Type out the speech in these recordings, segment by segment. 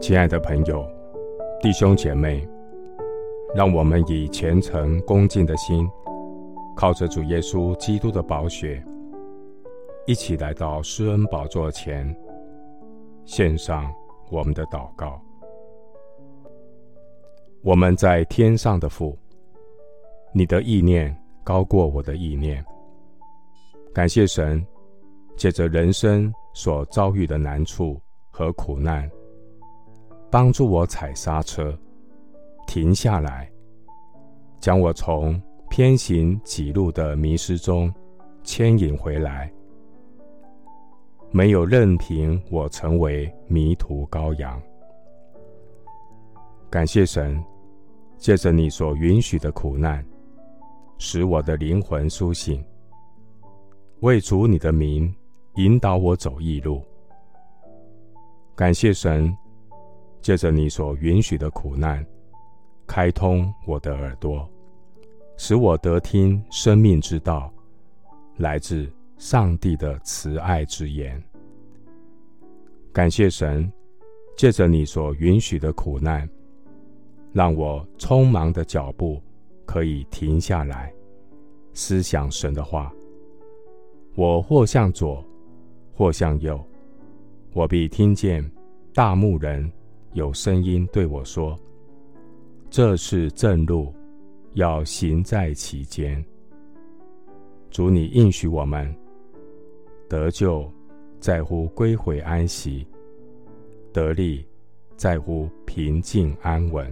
亲爱的朋友、弟兄姐妹，让我们以虔诚恭敬的心，靠着主耶稣基督的宝血，一起来到施恩宝座前，献上我们的祷告。我们在天上的父，你的意念高过我的意念。感谢神，借着人生所遭遇的难处和苦难，帮助我踩刹车，停下来，将我从偏行几路的迷失中牵引回来。没有任凭我成为迷途羔羊。感谢神，借着你所允许的苦难，使我的灵魂苏醒，为主你的名引导我走义路。感谢神。借着你所允许的苦难，开通我的耳朵，使我得听生命之道，来自上帝的慈爱之言。感谢神，借着你所允许的苦难，让我匆忙的脚步可以停下来，思想神的话。我或向左，或向右，我必听见大牧人。有声音对我说：“这是正路，要行在其间。”主，你应许我们得救，在乎归回安息；得力，在乎平静安稳。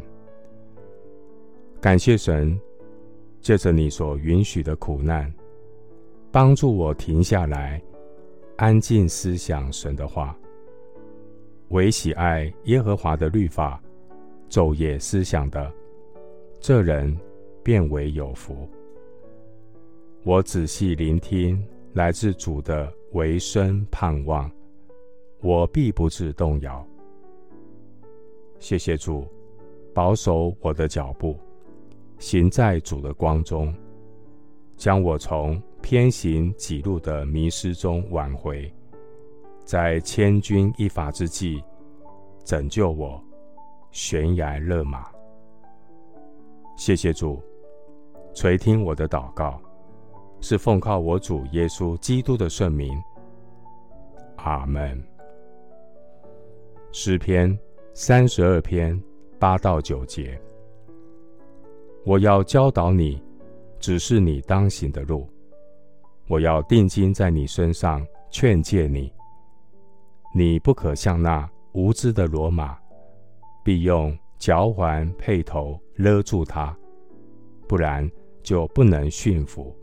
感谢神，借着你所允许的苦难，帮助我停下来，安静思想神的话。唯喜爱耶和华的律法，昼夜思想的，这人便为有福。我仔细聆听来自主的唯生盼望，我必不致动摇。谢谢主，保守我的脚步，行在主的光中，将我从偏行己路的迷失中挽回。在千钧一发之际，拯救我，悬崖勒马。谢谢主，垂听我的祷告，是奉靠我主耶稣基督的圣名。阿门。诗篇三十二篇八到九节，我要教导你，指示你当行的路；我要定睛在你身上，劝诫你。你不可像那无知的骡马，必用嚼环配头勒住它，不然就不能驯服。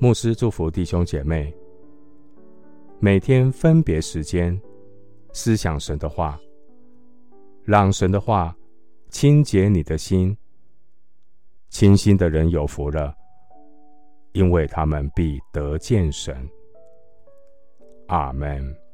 牧师祝福弟兄姐妹，每天分别时间思想神的话，让神的话清洁你的心。清心的人有福了，因为他们必得见神。阿门。